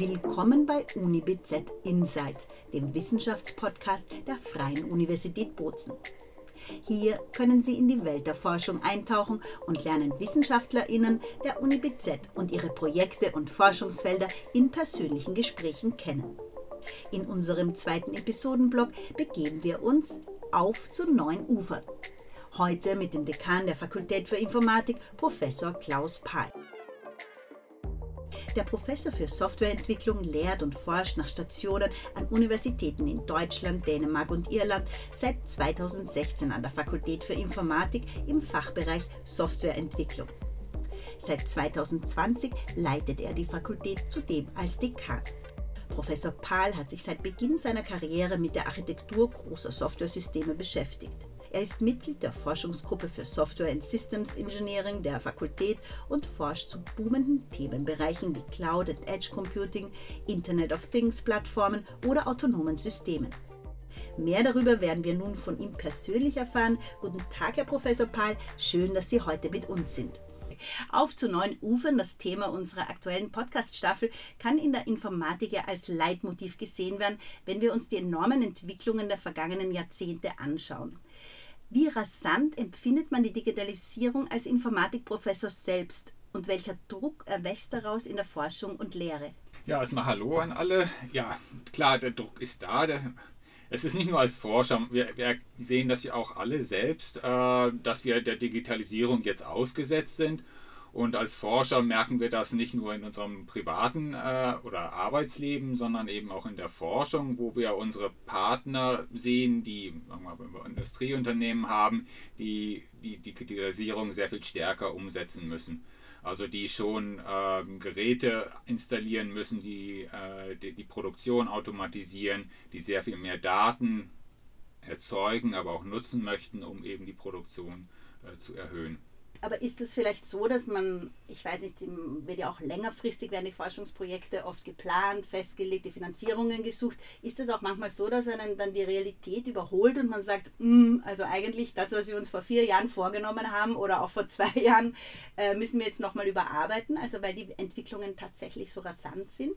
Willkommen bei UniBZ Insight, dem Wissenschaftspodcast der Freien Universität Bozen. Hier können Sie in die Welt der Forschung eintauchen und lernen WissenschaftlerInnen der UniBZ und ihre Projekte und Forschungsfelder in persönlichen Gesprächen kennen. In unserem zweiten Episodenblock begeben wir uns auf zu neuen Ufern. Heute mit dem Dekan der Fakultät für Informatik, Professor Klaus Pahl. Der Professor für Softwareentwicklung lehrt und forscht nach Stationen an Universitäten in Deutschland, Dänemark und Irland seit 2016 an der Fakultät für Informatik im Fachbereich Softwareentwicklung. Seit 2020 leitet er die Fakultät zudem als Dekan. Professor Pahl hat sich seit Beginn seiner Karriere mit der Architektur großer Softwaresysteme beschäftigt. Er ist Mitglied der Forschungsgruppe für Software and Systems Engineering der Fakultät und forscht zu boomenden Themenbereichen wie Cloud and Edge Computing, Internet of Things Plattformen oder autonomen Systemen. Mehr darüber werden wir nun von ihm persönlich erfahren. Guten Tag, Herr Professor Pahl. Schön, dass Sie heute mit uns sind. Auf zu neuen Ufern, das Thema unserer aktuellen Podcast-Staffel, kann in der Informatik ja als Leitmotiv gesehen werden, wenn wir uns die enormen Entwicklungen der vergangenen Jahrzehnte anschauen. Wie rasant empfindet man die Digitalisierung als Informatikprofessor selbst und welcher Druck erwächst daraus in der Forschung und Lehre? Ja, erstmal Hallo an alle. Ja, klar, der Druck ist da. Es ist nicht nur als Forscher, wir, wir sehen das ja auch alle selbst, äh, dass wir der Digitalisierung jetzt ausgesetzt sind und als Forscher merken wir das nicht nur in unserem privaten äh, oder Arbeitsleben, sondern eben auch in der Forschung, wo wir unsere Partner sehen, die mal, Industrieunternehmen haben, die die Digitalisierung sehr viel stärker umsetzen müssen. Also die schon äh, Geräte installieren müssen, die, äh, die, die Produktion automatisieren, die sehr viel mehr Daten erzeugen, aber auch nutzen möchten, um eben die Produktion äh, zu erhöhen. Aber ist es vielleicht so, dass man, ich weiß nicht, wird ja auch längerfristig werden die Forschungsprojekte oft geplant, festgelegt, die Finanzierungen gesucht. Ist es auch manchmal so, dass einen dann die Realität überholt und man sagt, mm, also eigentlich das, was wir uns vor vier Jahren vorgenommen haben oder auch vor zwei Jahren, äh, müssen wir jetzt nochmal überarbeiten, also weil die Entwicklungen tatsächlich so rasant sind?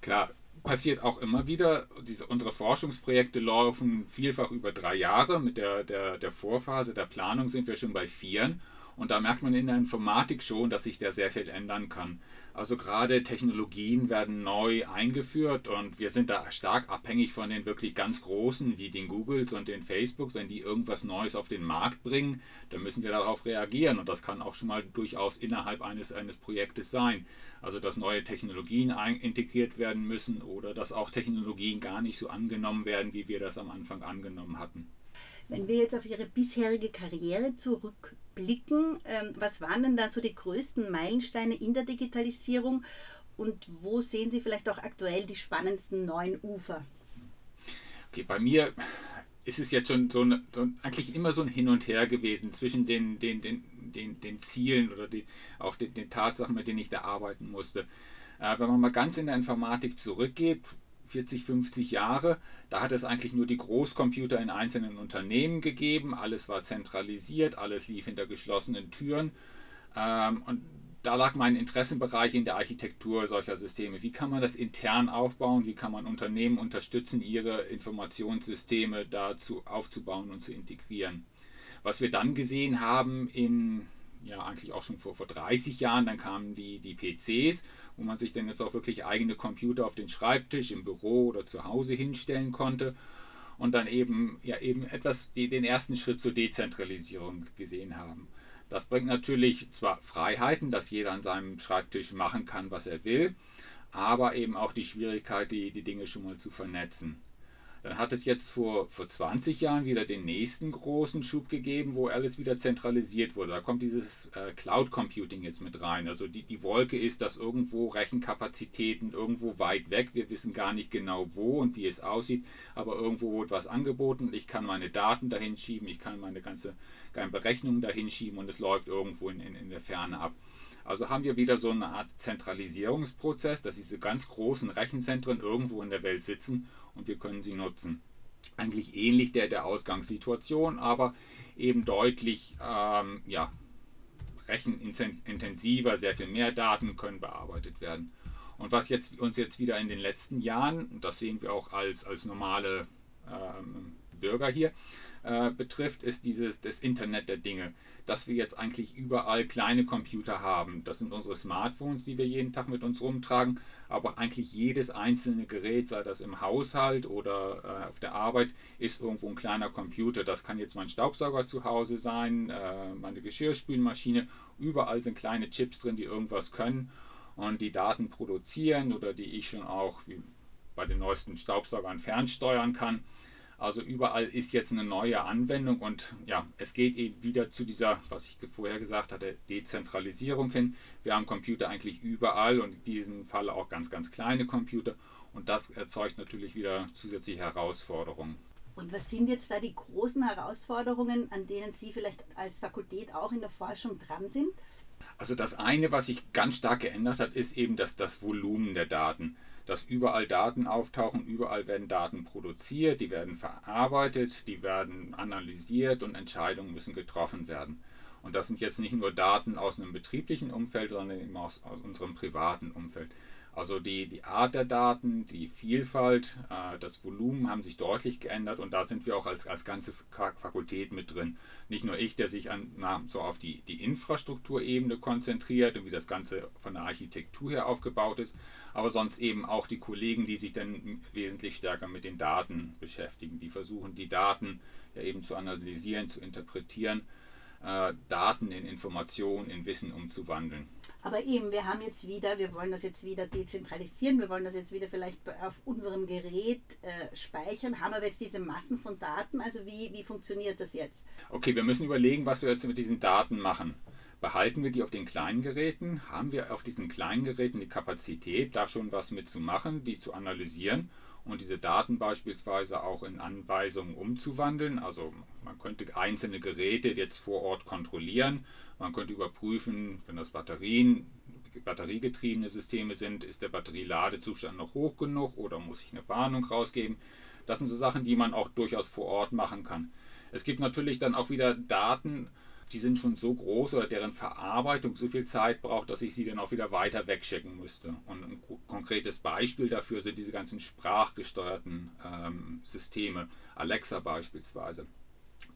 Klar, passiert auch immer wieder. Diese, unsere Forschungsprojekte laufen vielfach über drei Jahre. Mit der, der, der Vorphase der Planung sind wir schon bei vieren. Und da merkt man in der Informatik schon, dass sich da sehr viel ändern kann. Also gerade Technologien werden neu eingeführt und wir sind da stark abhängig von den wirklich ganz großen wie den Googles und den Facebooks. Wenn die irgendwas Neues auf den Markt bringen, dann müssen wir darauf reagieren und das kann auch schon mal durchaus innerhalb eines, eines Projektes sein. Also dass neue Technologien integriert werden müssen oder dass auch Technologien gar nicht so angenommen werden, wie wir das am Anfang angenommen hatten. Wenn wir jetzt auf Ihre bisherige Karriere zurück blicken, ähm, was waren denn da so die größten Meilensteine in der Digitalisierung und wo sehen Sie vielleicht auch aktuell die spannendsten neuen Ufer? Okay, bei mir ist es jetzt schon so, ein, so eigentlich immer so ein Hin und Her gewesen zwischen den, den, den, den, den Zielen oder die, auch den, den Tatsachen, mit denen ich da arbeiten musste. Äh, wenn man mal ganz in der Informatik zurückgeht, 40, 50 Jahre. Da hat es eigentlich nur die Großcomputer in einzelnen Unternehmen gegeben. Alles war zentralisiert, alles lief hinter geschlossenen Türen. Ähm, und da lag mein Interessenbereich in der Architektur solcher Systeme. Wie kann man das intern aufbauen? Wie kann man Unternehmen unterstützen, ihre Informationssysteme dazu aufzubauen und zu integrieren? Was wir dann gesehen haben in ja eigentlich auch schon vor, vor 30 Jahren, dann kamen die, die PCs, wo man sich dann jetzt auch wirklich eigene Computer auf den Schreibtisch, im Büro oder zu Hause hinstellen konnte und dann eben ja eben etwas die, den ersten Schritt zur Dezentralisierung gesehen haben. Das bringt natürlich zwar Freiheiten, dass jeder an seinem Schreibtisch machen kann, was er will, aber eben auch die Schwierigkeit, die, die Dinge schon mal zu vernetzen. Dann hat es jetzt vor, vor 20 Jahren wieder den nächsten großen Schub gegeben, wo alles wieder zentralisiert wurde. Da kommt dieses äh, Cloud Computing jetzt mit rein. Also die, die Wolke ist, dass irgendwo Rechenkapazitäten irgendwo weit weg, wir wissen gar nicht genau wo und wie es aussieht, aber irgendwo wird was angeboten. Ich kann meine Daten dahin schieben, ich kann meine ganze, ganze Berechnungen dahin schieben und es läuft irgendwo in, in, in der Ferne ab. Also haben wir wieder so eine Art Zentralisierungsprozess, dass diese ganz großen Rechenzentren irgendwo in der Welt sitzen und wir können sie nutzen. Eigentlich ähnlich der der Ausgangssituation, aber eben deutlich ähm, ja, rechenintensiver, sehr viel mehr Daten können bearbeitet werden. Und was jetzt, uns jetzt wieder in den letzten Jahren, das sehen wir auch als, als normale ähm, Bürger hier, äh, betrifft, ist dieses das Internet der Dinge. Dass wir jetzt eigentlich überall kleine Computer haben. Das sind unsere Smartphones, die wir jeden Tag mit uns rumtragen. Aber eigentlich jedes einzelne Gerät, sei das im Haushalt oder äh, auf der Arbeit, ist irgendwo ein kleiner Computer. Das kann jetzt mein Staubsauger zu Hause sein, äh, meine Geschirrspülmaschine. Überall sind kleine Chips drin, die irgendwas können und die Daten produzieren oder die ich schon auch bei den neuesten Staubsaugern fernsteuern kann. Also überall ist jetzt eine neue Anwendung und ja, es geht eben wieder zu dieser, was ich vorher gesagt hatte, Dezentralisierung hin. Wir haben Computer eigentlich überall und in diesem Fall auch ganz, ganz kleine Computer und das erzeugt natürlich wieder zusätzliche Herausforderungen. Und was sind jetzt da die großen Herausforderungen, an denen Sie vielleicht als Fakultät auch in der Forschung dran sind? Also das eine, was sich ganz stark geändert hat, ist eben das, das Volumen der Daten. Dass überall Daten auftauchen, überall werden Daten produziert, die werden verarbeitet, die werden analysiert und Entscheidungen müssen getroffen werden. Und das sind jetzt nicht nur Daten aus einem betrieblichen Umfeld, sondern eben aus, aus unserem privaten Umfeld. Also die, die Art der Daten, die Vielfalt, äh, das Volumen haben sich deutlich geändert und da sind wir auch als, als ganze Fakultät mit drin. Nicht nur ich, der sich an, na, so auf die, die Infrastrukturebene konzentriert und wie das Ganze von der Architektur her aufgebaut ist, aber sonst eben auch die Kollegen, die sich dann wesentlich stärker mit den Daten beschäftigen. Die versuchen, die Daten ja eben zu analysieren, zu interpretieren, äh, Daten in Informationen, in Wissen umzuwandeln. Aber eben, wir haben jetzt wieder, wir wollen das jetzt wieder dezentralisieren, wir wollen das jetzt wieder vielleicht auf unserem Gerät äh, speichern, haben aber jetzt diese Massen von Daten, also wie, wie funktioniert das jetzt? Okay, wir müssen überlegen, was wir jetzt mit diesen Daten machen. Behalten wir die auf den kleinen Geräten? Haben wir auf diesen kleinen Geräten die Kapazität, da schon was mitzumachen, die zu analysieren und diese Daten beispielsweise auch in Anweisungen umzuwandeln? Also man könnte einzelne Geräte jetzt vor Ort kontrollieren man könnte überprüfen, wenn das Batterien, batteriegetriebene Systeme sind, ist der Batterieladezustand noch hoch genug oder muss ich eine Warnung rausgeben. Das sind so Sachen, die man auch durchaus vor Ort machen kann. Es gibt natürlich dann auch wieder Daten, die sind schon so groß oder deren Verarbeitung so viel Zeit braucht, dass ich sie dann auch wieder weiter wegschicken müsste. Und ein konkretes Beispiel dafür sind diese ganzen sprachgesteuerten ähm, Systeme, Alexa beispielsweise.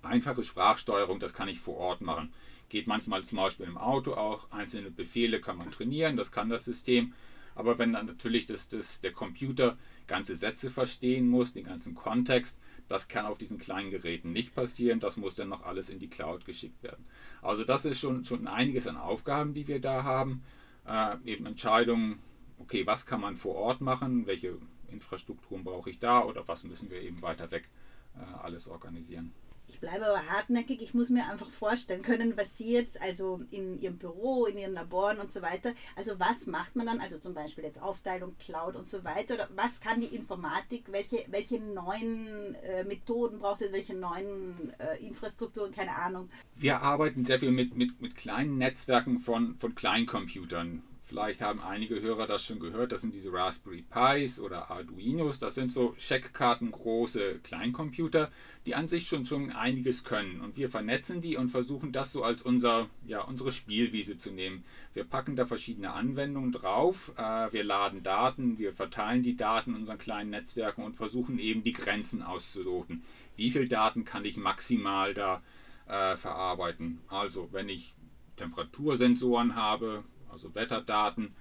Einfache Sprachsteuerung, das kann ich vor Ort machen. Geht manchmal zum Beispiel im Auto auch. Einzelne Befehle kann man trainieren, das kann das System. Aber wenn dann natürlich das, das, der Computer ganze Sätze verstehen muss, den ganzen Kontext, das kann auf diesen kleinen Geräten nicht passieren. Das muss dann noch alles in die Cloud geschickt werden. Also das ist schon, schon einiges an Aufgaben, die wir da haben. Äh, eben Entscheidungen, okay, was kann man vor Ort machen, welche Infrastrukturen brauche ich da oder was müssen wir eben weiter weg äh, alles organisieren. Ich bleibe aber hartnäckig. Ich muss mir einfach vorstellen können, was Sie jetzt, also in Ihrem Büro, in Ihren Laboren und so weiter, also was macht man dann, also zum Beispiel jetzt Aufteilung, Cloud und so weiter, oder was kann die Informatik, welche, welche neuen äh, Methoden braucht es, welche neuen äh, Infrastrukturen, keine Ahnung. Wir arbeiten sehr viel mit, mit, mit kleinen Netzwerken von, von Kleincomputern. Vielleicht haben einige Hörer das schon gehört. Das sind diese Raspberry Pis oder Arduinos. Das sind so Scheckkartengroße Kleincomputer, die an sich schon, schon einiges können. Und wir vernetzen die und versuchen das so als unser, ja, unsere Spielwiese zu nehmen. Wir packen da verschiedene Anwendungen drauf. Äh, wir laden Daten, wir verteilen die Daten in unseren kleinen Netzwerken und versuchen eben die Grenzen auszuloten. Wie viel Daten kann ich maximal da äh, verarbeiten? Also, wenn ich Temperatursensoren habe, also Wetterdaten,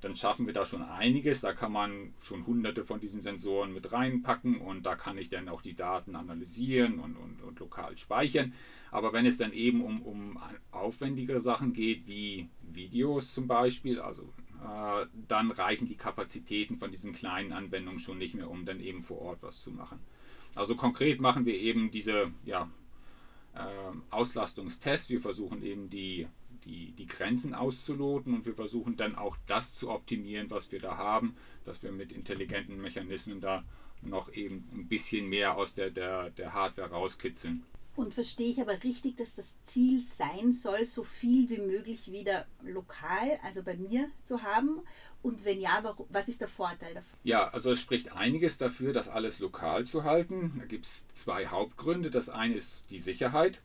dann schaffen wir da schon einiges. Da kann man schon hunderte von diesen Sensoren mit reinpacken und da kann ich dann auch die Daten analysieren und, und, und lokal speichern. Aber wenn es dann eben um, um aufwendigere Sachen geht, wie Videos zum Beispiel, also äh, dann reichen die Kapazitäten von diesen kleinen Anwendungen schon nicht mehr, um dann eben vor Ort was zu machen. Also konkret machen wir eben diese ja, äh, Auslastungstests. Wir versuchen eben die die, die Grenzen auszuloten und wir versuchen dann auch das zu optimieren, was wir da haben, dass wir mit intelligenten Mechanismen da noch eben ein bisschen mehr aus der, der, der Hardware rauskitzeln. Und verstehe ich aber richtig, dass das Ziel sein soll, so viel wie möglich wieder lokal, also bei mir zu haben? Und wenn ja, was ist der Vorteil davon? Ja, also es spricht einiges dafür, das alles lokal zu halten. Da gibt es zwei Hauptgründe. Das eine ist die Sicherheit.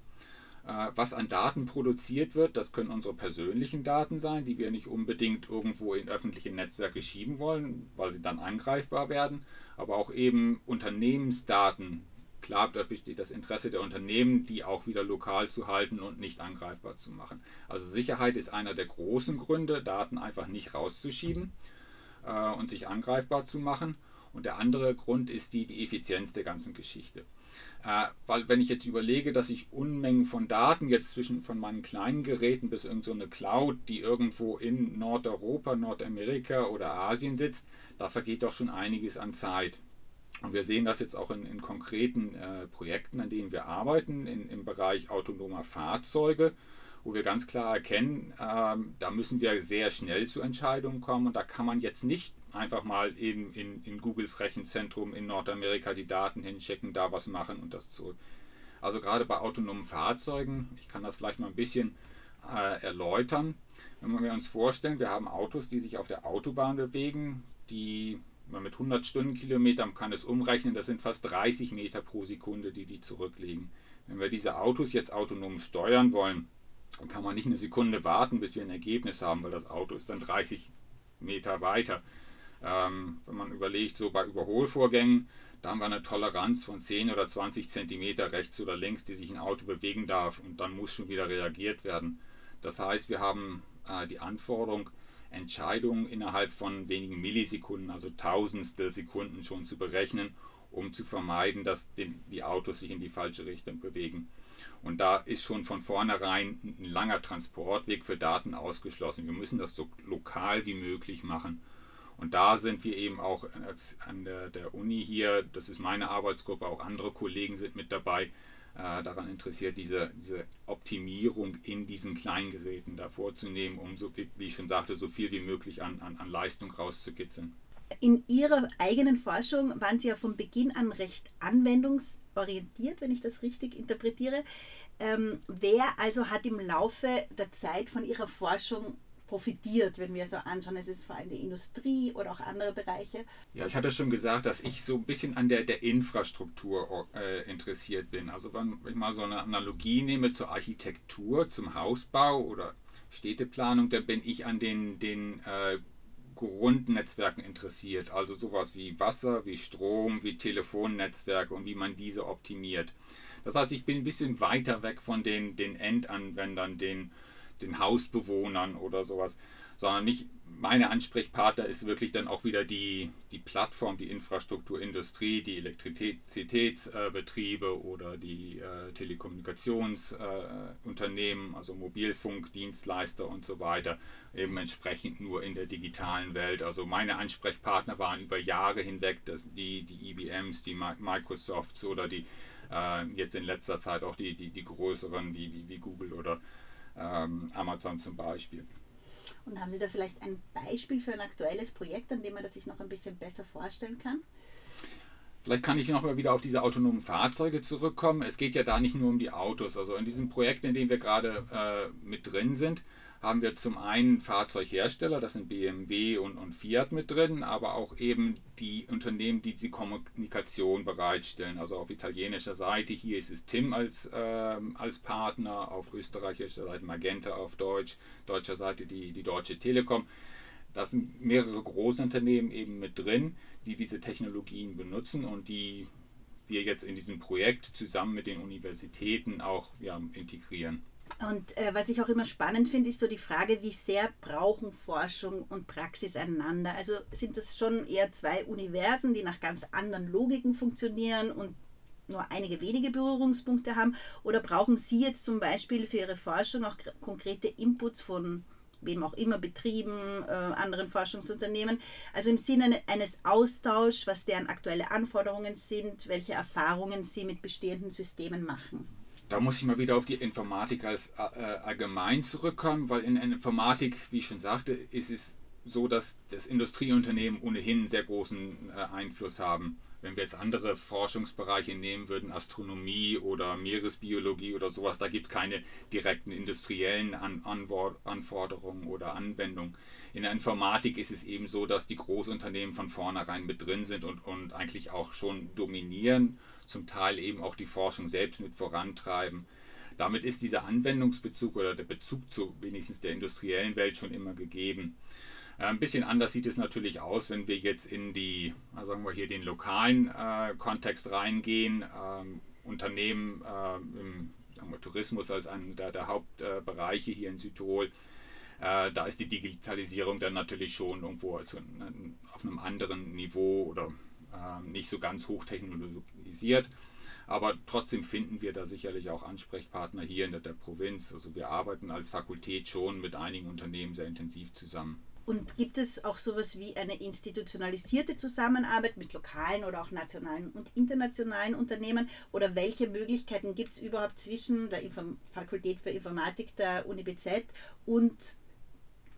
Äh, was an Daten produziert wird, das können unsere persönlichen Daten sein, die wir nicht unbedingt irgendwo in öffentliche Netzwerke schieben wollen, weil sie dann angreifbar werden, aber auch eben Unternehmensdaten. Klar, da besteht das Interesse der Unternehmen, die auch wieder lokal zu halten und nicht angreifbar zu machen. Also Sicherheit ist einer der großen Gründe, Daten einfach nicht rauszuschieben äh, und sich angreifbar zu machen. Und der andere Grund ist die, die Effizienz der ganzen Geschichte. Äh, weil wenn ich jetzt überlege, dass ich Unmengen von Daten jetzt zwischen von meinen kleinen Geräten bis in so eine Cloud, die irgendwo in Nordeuropa, Nordamerika oder Asien sitzt, da vergeht doch schon einiges an Zeit. Und wir sehen das jetzt auch in, in konkreten äh, Projekten, an denen wir arbeiten, in, im Bereich autonomer Fahrzeuge, wo wir ganz klar erkennen, äh, da müssen wir sehr schnell zu Entscheidungen kommen und da kann man jetzt nicht einfach mal eben in, in Googles Rechenzentrum in Nordamerika die Daten hinschicken, da was machen und das zurück. Also gerade bei autonomen Fahrzeugen, ich kann das vielleicht mal ein bisschen äh, erläutern. Wenn wir uns vorstellen, wir haben Autos, die sich auf der Autobahn bewegen, die man mit 100 Stundenkilometern kann es umrechnen, das sind fast 30 Meter pro Sekunde, die die zurücklegen. Wenn wir diese Autos jetzt autonom steuern wollen, dann kann man nicht eine Sekunde warten, bis wir ein Ergebnis haben, weil das Auto ist dann 30 Meter weiter. Ähm, wenn man überlegt, so bei Überholvorgängen, da haben wir eine Toleranz von 10 oder 20 Zentimeter rechts oder links, die sich ein Auto bewegen darf und dann muss schon wieder reagiert werden. Das heißt, wir haben äh, die Anforderung, Entscheidungen innerhalb von wenigen Millisekunden, also Tausendstel Sekunden schon zu berechnen, um zu vermeiden, dass die, die Autos sich in die falsche Richtung bewegen. Und da ist schon von vornherein ein langer Transportweg für Daten ausgeschlossen. Wir müssen das so lokal wie möglich machen. Und da sind wir eben auch an der, der Uni hier, das ist meine Arbeitsgruppe, auch andere Kollegen sind mit dabei, äh, daran interessiert, diese, diese Optimierung in diesen Kleingeräten da vorzunehmen, um, so, wie, wie ich schon sagte, so viel wie möglich an, an, an Leistung rauszukitzeln. In Ihrer eigenen Forschung waren Sie ja von Beginn an recht anwendungsorientiert, wenn ich das richtig interpretiere. Ähm, wer also hat im Laufe der Zeit von Ihrer Forschung profitiert, wenn wir so anschauen. Es ist vor allem die Industrie oder auch andere Bereiche. Ja, ich hatte schon gesagt, dass ich so ein bisschen an der, der Infrastruktur äh, interessiert bin. Also wenn ich mal so eine Analogie nehme zur Architektur, zum Hausbau oder Städteplanung, dann bin ich an den, den äh, Grundnetzwerken interessiert. Also sowas wie Wasser, wie Strom, wie Telefonnetzwerke und wie man diese optimiert. Das heißt, ich bin ein bisschen weiter weg von den, den Endanwendern, den den Hausbewohnern oder sowas, sondern mich, meine Ansprechpartner ist wirklich dann auch wieder die, die Plattform, die Infrastrukturindustrie, die Elektrizitätsbetriebe äh, oder die äh, Telekommunikationsunternehmen, äh, also Mobilfunkdienstleister und so weiter, eben entsprechend nur in der digitalen Welt. Also meine Ansprechpartner waren über Jahre hinweg das, die, die IBMs, die Microsofts oder die äh, jetzt in letzter Zeit auch die, die, die größeren wie, wie, wie Google oder ähm, Amazon zum Beispiel. Und haben Sie da vielleicht ein Beispiel für ein aktuelles Projekt, an dem man das sich noch ein bisschen besser vorstellen kann? Vielleicht kann ich noch mal wieder auf diese autonomen Fahrzeuge zurückkommen. Es geht ja da nicht nur um die Autos. Also in diesem Projekt, in dem wir gerade äh, mit drin sind, haben wir zum einen Fahrzeughersteller, das sind BMW und, und Fiat mit drin, aber auch eben die Unternehmen, die die Kommunikation bereitstellen. Also auf italienischer Seite, hier ist es TIM als, äh, als Partner, auf österreichischer Seite Magenta auf Deutsch, deutscher Seite die, die Deutsche Telekom. Da sind mehrere Großunternehmen eben mit drin, die diese Technologien benutzen und die wir jetzt in diesem Projekt zusammen mit den Universitäten auch ja, integrieren. Und äh, was ich auch immer spannend finde, ist so die Frage, wie sehr brauchen Forschung und Praxis einander? Also sind das schon eher zwei Universen, die nach ganz anderen Logiken funktionieren und nur einige wenige Berührungspunkte haben? Oder brauchen Sie jetzt zum Beispiel für Ihre Forschung auch konkrete Inputs von wem auch immer, Betrieben, äh, anderen Forschungsunternehmen. Also im Sinne eines Austauschs, was deren aktuelle Anforderungen sind, welche Erfahrungen sie mit bestehenden Systemen machen da muss ich mal wieder auf die Informatik als äh, allgemein zurückkommen, weil in der Informatik, wie ich schon sagte, ist es so, dass das Industrieunternehmen ohnehin einen sehr großen äh, Einfluss haben. Wenn wir jetzt andere Forschungsbereiche nehmen würden, Astronomie oder Meeresbiologie oder sowas, da gibt es keine direkten industriellen An Anforderungen oder Anwendungen. In der Informatik ist es eben so, dass die Großunternehmen von vornherein mit drin sind und, und eigentlich auch schon dominieren zum Teil eben auch die Forschung selbst mit vorantreiben. damit ist dieser Anwendungsbezug oder der Bezug zu wenigstens der industriellen Welt schon immer gegeben. Äh, ein bisschen anders sieht es natürlich aus, wenn wir jetzt in die, sagen wir hier, den lokalen äh, Kontext reingehen. Ähm, Unternehmen äh, im wir, Tourismus als einer der, der Hauptbereiche hier in Südtirol. Äh, da ist die Digitalisierung dann natürlich schon irgendwo also auf einem anderen Niveau oder äh, nicht so ganz hochtechnologisiert. Aber trotzdem finden wir da sicherlich auch Ansprechpartner hier in der, der Provinz. Also wir arbeiten als Fakultät schon mit einigen Unternehmen sehr intensiv zusammen. Und gibt es auch sowas wie eine institutionalisierte Zusammenarbeit mit lokalen oder auch nationalen und internationalen Unternehmen? Oder welche Möglichkeiten gibt es überhaupt zwischen der Inform Fakultät für Informatik der Uni BZ und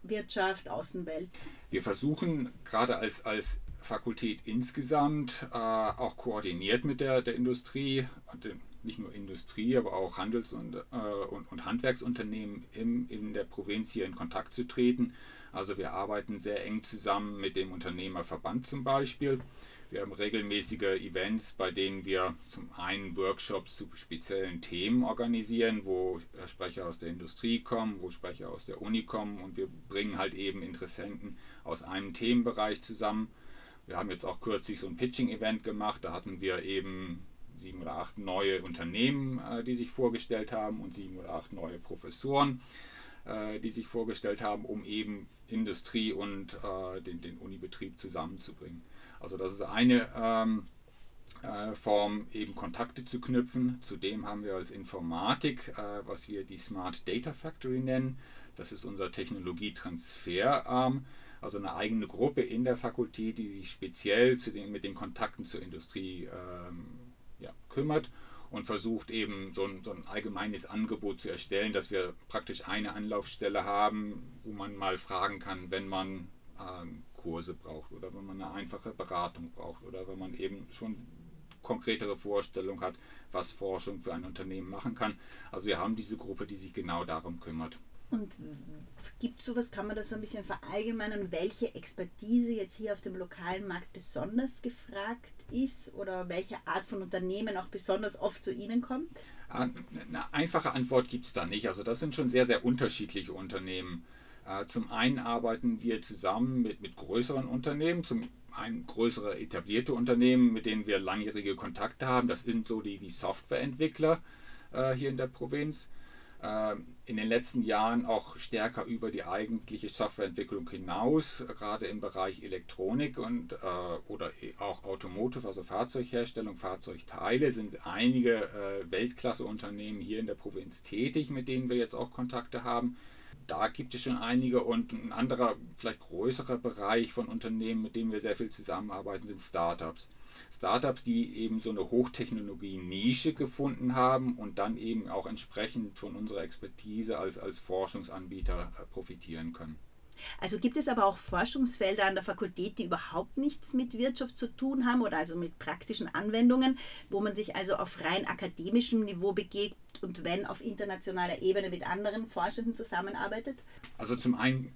Wirtschaft, Außenwelt? Wir versuchen gerade als, als Fakultät insgesamt äh, auch koordiniert mit der, der Industrie, nicht nur Industrie, aber auch Handels- und, äh, und, und Handwerksunternehmen im, in der Provinz hier in Kontakt zu treten also wir arbeiten sehr eng zusammen mit dem Unternehmerverband zum Beispiel. Wir haben regelmäßige Events, bei denen wir zum einen Workshops zu speziellen Themen organisieren, wo Sprecher aus der Industrie kommen, wo Sprecher aus der Uni kommen und wir bringen halt eben Interessenten aus einem Themenbereich zusammen. Wir haben jetzt auch kürzlich so ein Pitching-Event gemacht, da hatten wir eben sieben oder acht neue Unternehmen, äh, die sich vorgestellt haben und sieben oder acht neue Professoren, äh, die sich vorgestellt haben, um eben Industrie und äh, den, den Unibetrieb zusammenzubringen. Also das ist eine ähm, äh, Form, eben Kontakte zu knüpfen. Zudem haben wir als Informatik, was wir die Smart Data Factory nennen. Das ist unser Technologietransferarm, also eine eigene Gruppe in der Fakultät, die sich speziell den, mit den Kontakten zur Industrie ähm, ja, kümmert und versucht eben so ein, so ein, allgemeines Angebot zu erstellen, dass wir praktisch eine Anlaufstelle haben, wo man mal fragen kann, wenn man ähm, Kurse braucht oder wenn man eine einfache Beratung braucht oder wenn man eben schon konkretere Vorstellung hat, was Forschung für ein Unternehmen machen kann. Also wir haben diese Gruppe, die sich genau darum kümmert. Und gibt es sowas, kann man das so ein bisschen verallgemeinern, welche Expertise jetzt hier auf dem lokalen Markt besonders gefragt ist oder welche Art von Unternehmen auch besonders oft zu Ihnen kommt? Ah, eine einfache Antwort gibt es da nicht. Also das sind schon sehr, sehr unterschiedliche Unternehmen. Äh, zum einen arbeiten wir zusammen mit, mit größeren Unternehmen, zum einen größere etablierte Unternehmen, mit denen wir langjährige Kontakte haben. Das sind so die, die Softwareentwickler äh, hier in der Provinz. Ähm, in den letzten Jahren auch stärker über die eigentliche Softwareentwicklung hinaus, gerade im Bereich Elektronik und äh, oder e, auch Automotive, also Fahrzeugherstellung, Fahrzeugteile, sind einige äh, Weltklasse-Unternehmen hier in der Provinz tätig, mit denen wir jetzt auch Kontakte haben. Da gibt es schon einige und ein anderer, vielleicht größerer Bereich von Unternehmen, mit denen wir sehr viel zusammenarbeiten, sind Startups. Startups, die eben so eine Hochtechnologie-Nische gefunden haben und dann eben auch entsprechend von unserer Expertise als, als Forschungsanbieter äh, profitieren können. Also gibt es aber auch Forschungsfelder an der Fakultät, die überhaupt nichts mit Wirtschaft zu tun haben oder also mit praktischen Anwendungen, wo man sich also auf rein akademischem Niveau begeht und wenn auf internationaler Ebene mit anderen Forschenden zusammenarbeitet? Also zum einen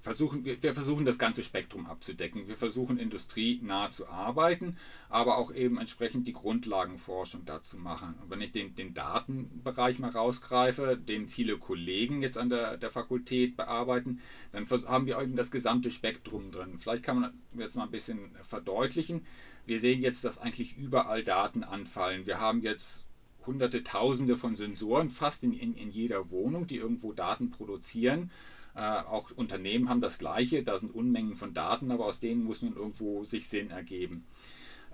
versuchen, wir, wir versuchen das ganze Spektrum abzudecken. Wir versuchen industrienah zu arbeiten, aber auch eben entsprechend die Grundlagenforschung dazu machen. Und wenn ich den, den Datenbereich mal rausgreife, den viele Kollegen jetzt an der, der Fakultät bearbeiten, dann haben wir eben das gesamte Spektrum drin. Vielleicht kann man jetzt mal ein bisschen verdeutlichen. Wir sehen jetzt, dass eigentlich überall Daten anfallen. Wir haben jetzt hunderte, tausende von Sensoren fast in, in, in jeder Wohnung, die irgendwo Daten produzieren. Äh, auch Unternehmen haben das Gleiche, da sind Unmengen von Daten, aber aus denen muss nun irgendwo sich Sinn ergeben.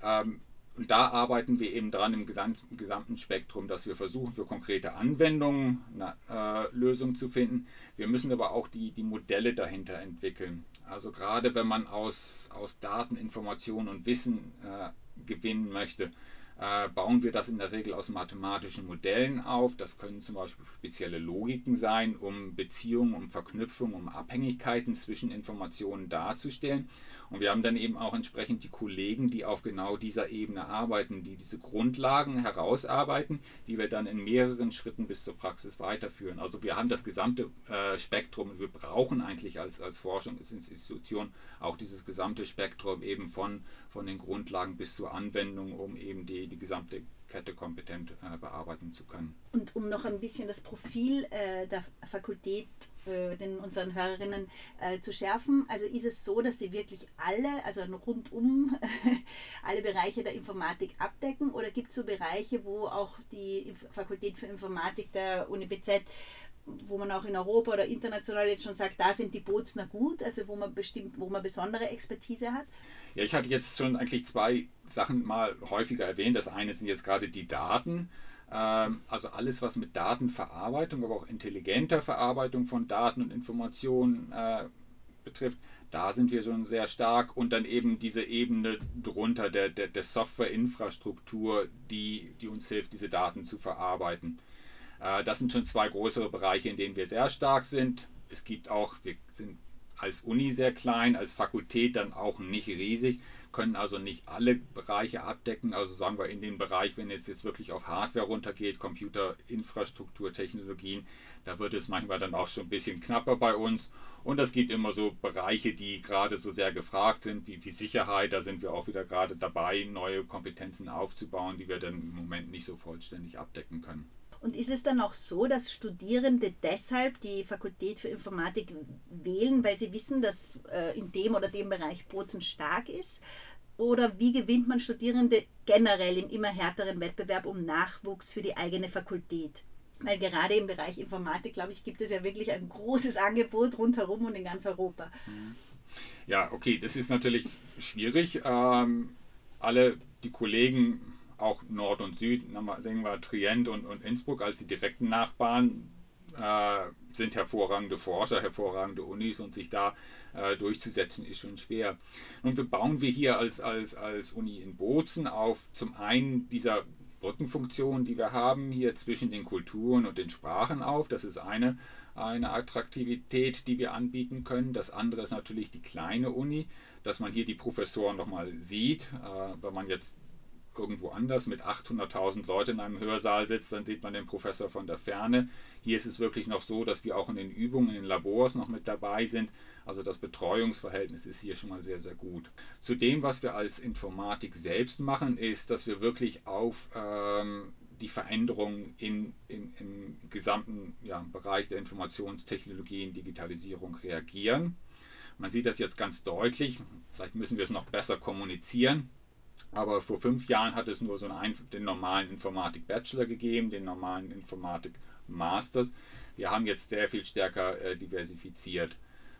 Ähm, und da arbeiten wir eben dran im gesamten, Spektrum, dass wir versuchen, für konkrete Anwendungen eine äh, Lösung zu finden. Wir müssen aber auch die, die Modelle dahinter entwickeln. Also gerade wenn man aus, aus Daten, Informationen und Wissen äh, gewinnen möchte, äh, bauen wir das in der Regel aus mathematischen Modellen auf. Das können zum Beispiel spezielle Logiken sein, um Beziehungen, um Verknüpfungen, um Abhängigkeiten zwischen Informationen darzustellen. Und wir haben dann eben auch entsprechend die Kollegen, die auf genau dieser Ebene arbeiten, die diese Grundlagen herausarbeiten, die wir dann in mehreren Schritten bis zur Praxis weiterführen. Also wir haben das gesamte äh, Spektrum und wir brauchen eigentlich als, als Forschungsinstitution auch dieses gesamte Spektrum eben von, von den Grundlagen bis zur Anwendung, um eben die, die gesamte Kette kompetent äh, bearbeiten zu können. Und um noch ein bisschen das Profil äh, der Fakultät äh, den unseren Hörerinnen äh, zu schärfen, also ist es so, dass sie wirklich alle, also rundum alle Bereiche der Informatik abdecken oder gibt es so Bereiche, wo auch die Fakultät für Informatik der Uni BZ wo man auch in Europa oder international jetzt schon sagt, da sind die Bootsner gut, also wo man bestimmt, wo man besondere Expertise hat? Ja, ich hatte jetzt schon eigentlich zwei Sachen mal häufiger erwähnt. Das eine sind jetzt gerade die Daten. Ähm, also alles, was mit Datenverarbeitung, aber auch intelligenter Verarbeitung von Daten und Informationen äh, betrifft, da sind wir schon sehr stark. Und dann eben diese Ebene drunter der, der, der Softwareinfrastruktur, die, die uns hilft, diese Daten zu verarbeiten. Äh, das sind schon zwei größere Bereiche, in denen wir sehr stark sind. Es gibt auch, wir sind als Uni sehr klein, als Fakultät dann auch nicht riesig, können also nicht alle Bereiche abdecken. Also sagen wir in den Bereich, wenn es jetzt wirklich auf Hardware runtergeht, Computerinfrastruktur, Technologien, da wird es manchmal dann auch schon ein bisschen knapper bei uns. Und es gibt immer so Bereiche, die gerade so sehr gefragt sind, wie, wie Sicherheit. Da sind wir auch wieder gerade dabei, neue Kompetenzen aufzubauen, die wir dann im Moment nicht so vollständig abdecken können. Und ist es dann auch so, dass Studierende deshalb die Fakultät für Informatik wählen, weil sie wissen, dass äh, in dem oder dem Bereich Bozen stark ist? Oder wie gewinnt man Studierende generell im immer härteren Wettbewerb um Nachwuchs für die eigene Fakultät? Weil gerade im Bereich Informatik, glaube ich, gibt es ja wirklich ein großes Angebot rundherum und in ganz Europa. Ja, okay, das ist natürlich schwierig. Ähm, alle die Kollegen auch Nord und Süd, sagen wir Trient und, und Innsbruck als die direkten Nachbarn, äh, sind hervorragende Forscher, hervorragende Unis und sich da äh, durchzusetzen ist schon schwer. Nun bauen wir hier als, als, als Uni in Bozen auf zum einen dieser Brückenfunktion, die wir haben, hier zwischen den Kulturen und den Sprachen auf. Das ist eine, eine Attraktivität, die wir anbieten können. Das andere ist natürlich die kleine Uni, dass man hier die Professoren nochmal sieht. Äh, wenn man jetzt irgendwo anders mit 800.000 Leuten in einem Hörsaal sitzt, dann sieht man den Professor von der Ferne. Hier ist es wirklich noch so, dass wir auch in den Übungen, in den Labors noch mit dabei sind. Also das Betreuungsverhältnis ist hier schon mal sehr, sehr gut. Zu dem, was wir als Informatik selbst machen, ist, dass wir wirklich auf ähm, die Veränderungen in, in, im gesamten ja, Bereich der Informationstechnologien, Digitalisierung reagieren. Man sieht das jetzt ganz deutlich. Vielleicht müssen wir es noch besser kommunizieren. Aber vor fünf Jahren hat es nur so einen, den normalen Informatik-Bachelor gegeben, den normalen Informatik-Masters. Wir haben jetzt sehr viel stärker äh, diversifiziert.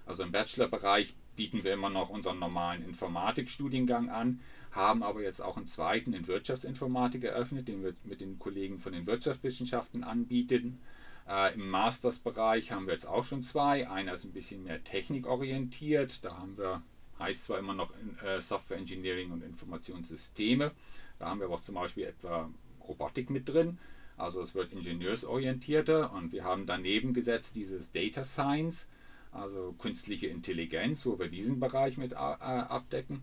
Also im Bachelor-Bereich bieten wir immer noch unseren normalen Informatik-Studiengang an, haben aber jetzt auch einen zweiten in Wirtschaftsinformatik eröffnet, den wir mit den Kollegen von den Wirtschaftswissenschaften anbieten. Äh, Im Masters-Bereich haben wir jetzt auch schon zwei. Einer ist ein bisschen mehr technikorientiert. Da haben wir heißt zwar immer noch äh, Software Engineering und Informationssysteme. Da haben wir aber auch zum Beispiel etwa Robotik mit drin. Also es wird ingenieursorientierter und wir haben daneben gesetzt dieses Data Science, also künstliche Intelligenz, wo wir diesen Bereich mit abdecken.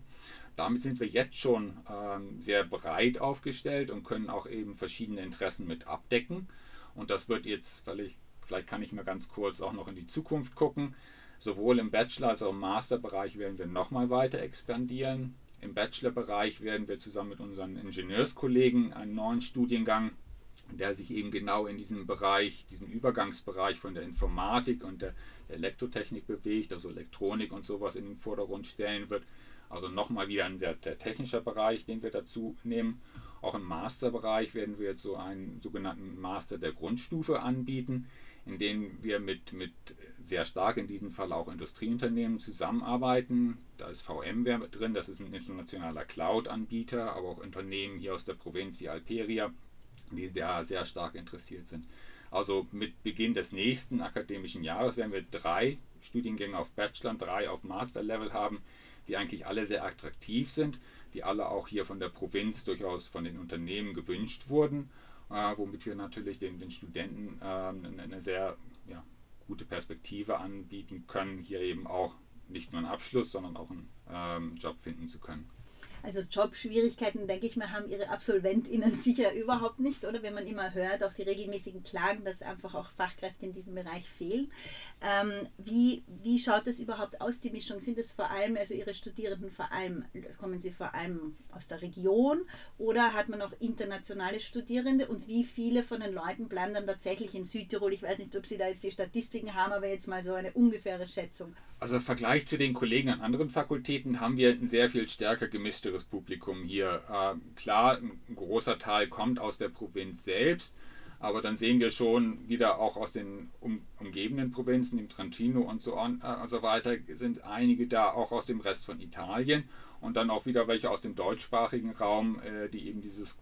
Damit sind wir jetzt schon ähm, sehr breit aufgestellt und können auch eben verschiedene Interessen mit abdecken. Und das wird jetzt, vielleicht, vielleicht kann ich mal ganz kurz auch noch in die Zukunft gucken. Sowohl im Bachelor- als auch im Masterbereich werden wir nochmal weiter expandieren. Im Bachelorbereich werden wir zusammen mit unseren Ingenieurskollegen einen neuen Studiengang, der sich eben genau in diesem Bereich, diesem Übergangsbereich von der Informatik und der Elektrotechnik bewegt, also Elektronik und sowas in den Vordergrund stellen wird. Also nochmal wieder ein sehr, technischer Bereich, den wir dazu nehmen. Auch im Masterbereich werden wir jetzt so einen sogenannten Master der Grundstufe anbieten, in dem wir mit, mit sehr stark in diesem Fall auch Industrieunternehmen zusammenarbeiten. Da ist VMware drin, das ist ein internationaler Cloud-Anbieter, aber auch Unternehmen hier aus der Provinz wie Alperia, die da sehr stark interessiert sind. Also mit Beginn des nächsten akademischen Jahres werden wir drei Studiengänge auf Bachelor und drei auf Master-Level haben, die eigentlich alle sehr attraktiv sind, die alle auch hier von der Provinz durchaus von den Unternehmen gewünscht wurden äh, womit wir natürlich den, den Studenten äh, eine, sehr gute Perspektive anbieten können, hier eben auch nicht nur einen Abschluss, sondern auch einen ähm, Job finden zu können. Also Jobschwierigkeiten, denke ich mal, haben ihre AbsolventInnen sicher überhaupt nicht, oder? Wenn man immer hört, auch die regelmäßigen Klagen, dass einfach auch Fachkräfte in diesem Bereich fehlen. Ähm, wie, wie schaut das überhaupt aus, die Mischung? Sind es vor allem, also Ihre Studierenden vor allem, kommen sie vor allem aus der Region oder hat man auch internationale Studierende und wie viele von den Leuten bleiben dann tatsächlich in Südtirol? Ich weiß nicht, ob Sie da jetzt die Statistiken haben, aber jetzt mal so eine ungefähre Schätzung. Also im Vergleich zu den Kollegen an anderen Fakultäten haben wir ein sehr viel stärker gemischteres Publikum hier. Äh, klar, ein großer Teil kommt aus der Provinz selbst, aber dann sehen wir schon wieder auch aus den um, umgebenden Provinzen, dem Trentino und so, on, äh, und so weiter, sind einige da auch aus dem Rest von Italien und dann auch wieder welche aus dem deutschsprachigen Raum, äh, die eben dieses,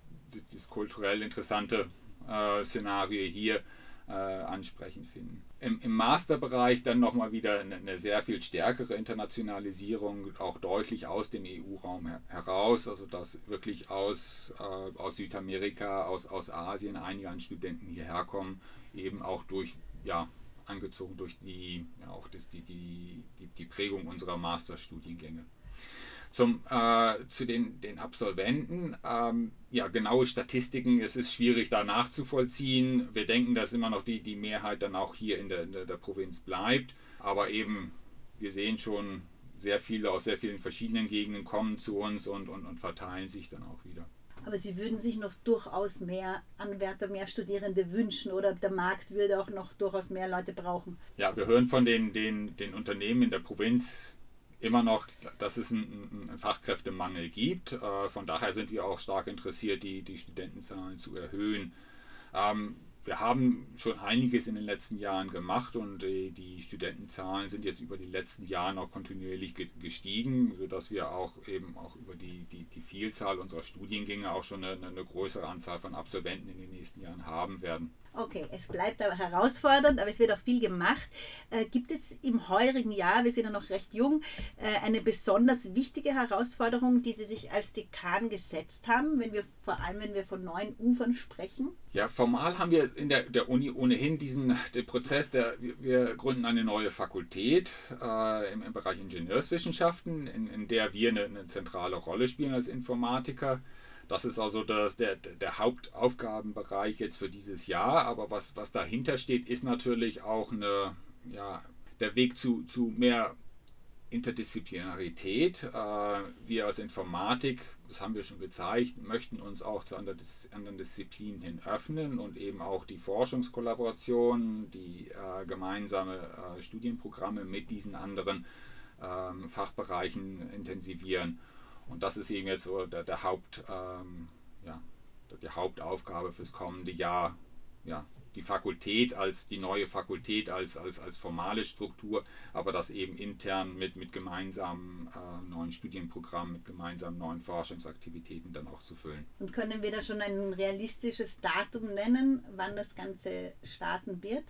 dieses kulturell interessante äh, Szenario hier äh, ansprechend finden. Im, Im, Masterbereich dann nochmal wieder eine, eine, sehr viel stärkere Internationalisierung, auch deutlich aus dem EU-Raum her heraus, also dass wirklich aus, äh, aus Südamerika, aus, aus Asien einige an Studenten hierher kommen, eben auch durch, ja, angezogen durch die, ja, auch das, die, die, die, die Prägung unserer Masterstudiengänge. Zum, äh, zu den, den Absolventen, ähm, ja, genaue Statistiken, es ist schwierig da nachzuvollziehen. Wir denken, dass immer noch die, die Mehrheit dann auch hier in der, in der Provinz bleibt. Aber eben, wir sehen schon, sehr viele aus sehr vielen verschiedenen Gegenden kommen zu uns und, und, und verteilen sich dann auch wieder. Aber Sie würden sich noch durchaus mehr Anwärter, mehr Studierende wünschen oder der Markt würde auch noch durchaus mehr Leute brauchen? Ja, wir hören von den, den, den Unternehmen in der Provinz, immer noch, dass es einen, einen Fachkräftemangel gibt. Äh, von daher sind wir auch stark interessiert, die, die Studentenzahlen zu erhöhen. Ähm, wir haben schon einiges in den letzten Jahren gemacht und die, die Studentenzahlen sind jetzt über die letzten Jahre auch kontinuierlich gestiegen, sodass wir auch eben auch über die, die, die Vielzahl unserer Studiengänge auch schon eine, eine größere Anzahl von Absolventen in den nächsten Jahren haben werden. Okay, es bleibt aber herausfordernd, aber es wird auch viel gemacht. Äh, gibt es im heurigen Jahr, wir sind ja noch recht jung, äh, eine besonders wichtige Herausforderung, die Sie sich als Dekan gesetzt haben, wenn wir vor allem, wenn wir von neuen Ufern sprechen? Ja, formal haben wir in der, der Uni ohnehin diesen den Prozess, der, wir, gründen eine neue Fakultät äh, im, im, Bereich Ingenieurswissenschaften, in, in der wir eine, eine zentrale Rolle spielen als Informatiker. Das ist also das, der, der Hauptaufgabenbereich jetzt für dieses Jahr. Aber was, was dahinter steht, ist natürlich auch eine, ja, der Weg zu, zu mehr Interdisziplinarität. Äh, wir als Informatik, das haben wir schon gezeigt, möchten uns auch zu anderen, Disziplinen hin öffnen und eben auch die Forschungskollaboration, die äh, gemeinsame äh, Studienprogramme mit diesen anderen ähm, Fachbereichen intensivieren. Und das ist eben jetzt so der, der Haupt, ähm, ja, die Hauptaufgabe fürs kommende Jahr. Ja, die Fakultät als die neue Fakultät als, als, als formale Struktur, aber das eben intern mit, mit gemeinsamen äh, neuen Studienprogrammen, mit gemeinsamen neuen Forschungsaktivitäten dann auch zu füllen. Und können wir da schon ein realistisches Datum nennen, wann das Ganze starten wird?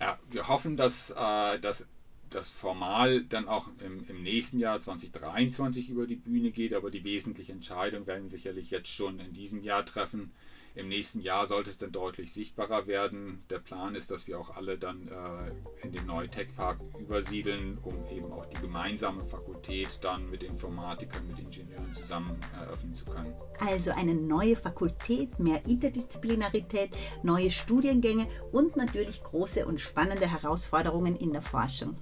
Ja, wir hoffen, dass, äh, dass das formal dann auch im, im, nächsten Jahr 2023 über die Bühne geht, aber die wesentliche Entscheidung werden sicherlich jetzt schon in diesem Jahr treffen. Im nächsten Jahr sollte es dann deutlich sichtbarer werden. Der Plan ist, dass wir auch alle dann äh, in den neuen Tech Park übersiedeln, um eben auch die gemeinsame Fakultät dann mit Informatikern, mit Ingenieuren zusammen eröffnen zu können. Also eine neue Fakultät, mehr Interdisziplinarität, neue Studiengänge und natürlich große und spannende Herausforderungen in der Forschung.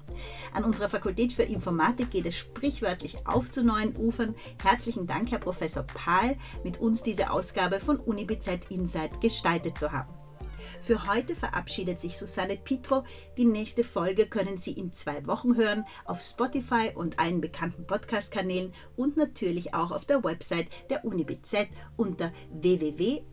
An unserer Fakultät für Informatik geht es sprichwörtlich auf zu neuen Ufern. Herzlichen Dank, Herr Professor Pahl, mit uns diese Ausgabe von UniBZ Insight gestaltet zu haben. Für heute verabschiedet sich Susanne Pitro. Die nächste Folge können Sie in zwei Wochen hören auf Spotify und allen bekannten Podcast-Kanälen und natürlich auch auf der Website der UniBZ unter www.unibz.it.